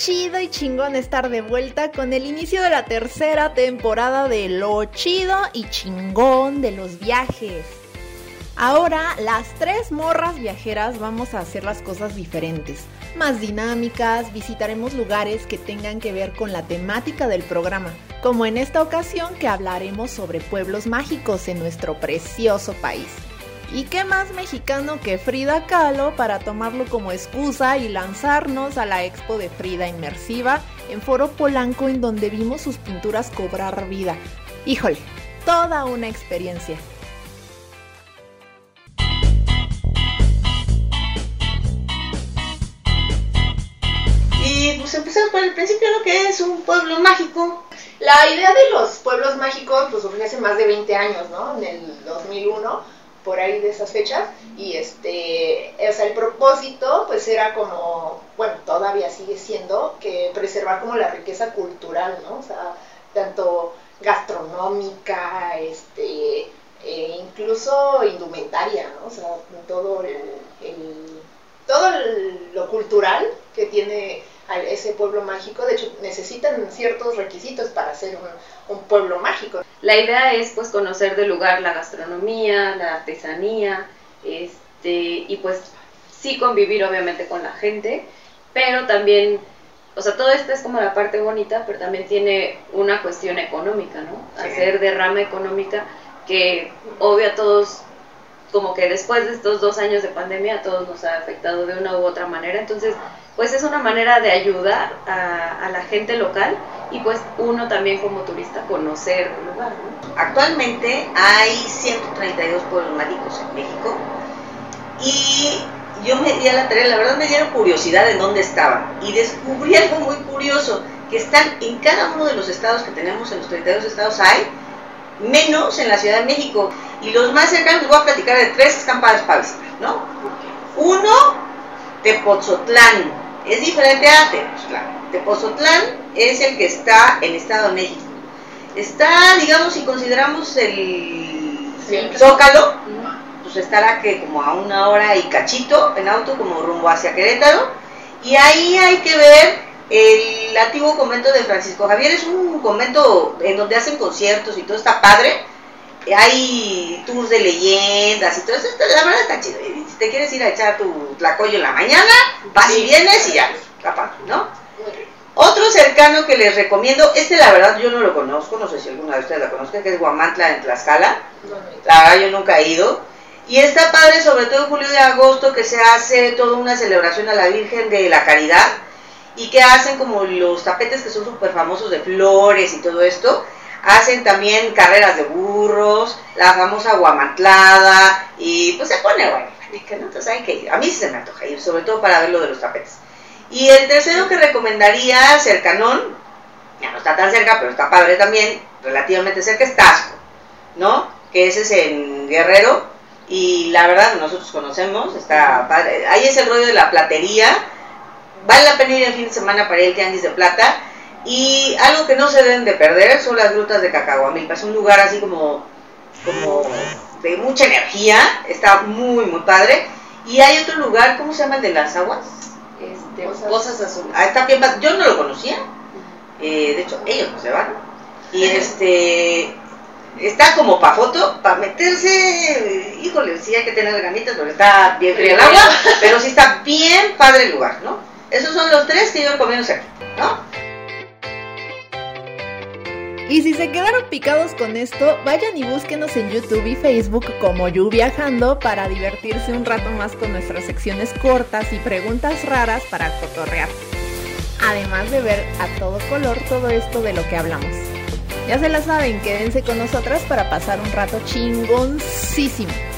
chido y chingón estar de vuelta con el inicio de la tercera temporada de Lo chido y chingón de los viajes. Ahora, las tres morras viajeras vamos a hacer las cosas diferentes, más dinámicas, visitaremos lugares que tengan que ver con la temática del programa, como en esta ocasión que hablaremos sobre pueblos mágicos en nuestro precioso país. ¿Y qué más mexicano que Frida Kahlo para tomarlo como excusa y lanzarnos a la expo de Frida Inmersiva en Foro Polanco en donde vimos sus pinturas cobrar vida? Híjole, toda una experiencia. Y pues empezamos por el principio, lo que es un pueblo mágico. La idea de los pueblos mágicos pues surgió hace más de 20 años, ¿no? En el 2001 por ahí de esas fechas y este o sea el propósito pues era como bueno todavía sigue siendo que preservar como la riqueza cultural no o sea tanto gastronómica este e incluso indumentaria no o sea todo el, todo lo cultural que tiene ese pueblo mágico. De hecho, necesitan ciertos requisitos para ser un, pueblo mágico. La idea es pues conocer del lugar la gastronomía, la artesanía, este, y pues sí convivir obviamente con la gente, pero también, o sea, todo esto es como la parte bonita, pero también tiene una cuestión económica, ¿no? Hacer derrama económica que obvio a todos como que después de estos dos años de pandemia a todos nos ha afectado de una u otra manera. Entonces, pues es una manera de ayudar a, la gente local y pues uno también como turista conocer el lugar. Actualmente hay 132 pueblos mágicos en México y yo me di a la tarea, la verdad me dieron curiosidad de dónde estaban y descubrí algo muy curioso, que están en cada uno de los estados que tenemos, en los 32 estados hay, menos en la Ciudad de México. Y los más cercanos, les voy a platicar de tres están para visitar, ¿no? Uno, Tepozotlán, es diferente a Tepoztlán. Tepozotlán es el que está en Estado de México. Está, digamos, si consideramos el Zócalo, pues estará que como a una hora y cachito en auto, como rumbo hacia Querétaro. Y ahí hay que ver el antiguo convento de Francisco Javier. Es un convento en donde hacen conciertos y todo está padre. Hay tours de leyendas y todo eso. La verdad está chido. Te quieres ir a echar tu tlacoyo en la mañana, vas y vienes y ya, capaz, ¿no? Otro cercano que les recomiendo, este la verdad yo no lo conozco, no sé si alguna de ustedes la conozca, que es Guamantla en Tlaxcala. La verdad yo nunca he ido. Y está padre, sobre todo en julio de agosto, que se hace toda una celebración a la Virgen de la Caridad y que hacen como los tapetes que son súper famosos de flores y todo esto. Hacen también carreras de burros, la famosa guamantlada y pues se pone bueno entonces hay que ir. A mí sí se me antoja ir, sobre todo para ver lo de los tapetes. Y el tercero que recomendaría, cercanón, ya no está tan cerca, pero está padre también, relativamente cerca, es Tasco, ¿no? Que ese es en Guerrero, y la verdad nosotros conocemos, está padre. Ahí es el rollo de la platería, vale la pena ir el fin de semana para ir al Tianguis de Plata, y algo que no se deben de perder son las grutas de Cacahuamilpa, es un lugar así como de mucha energía, está muy, muy padre. Y hay otro lugar, ¿cómo se llama el de las aguas? Este, Pozas Azules. Ah, está bien, yo no lo conocía, eh, de hecho ellos no se van. Y este, está como para foto, para meterse, híjole, sí hay que tener ganitas porque está bien frío el agua, pero sí está bien padre el lugar, ¿no? Esos son los tres que yo recomiendo hacer, ¿no? Y si se quedaron picados con esto, vayan y búsquenos en YouTube y Facebook como You Viajando para divertirse un rato más con nuestras secciones cortas y preguntas raras para cotorrear. Además de ver a todo color todo esto de lo que hablamos. Ya se la saben, quédense con nosotras para pasar un rato chingoncísimo.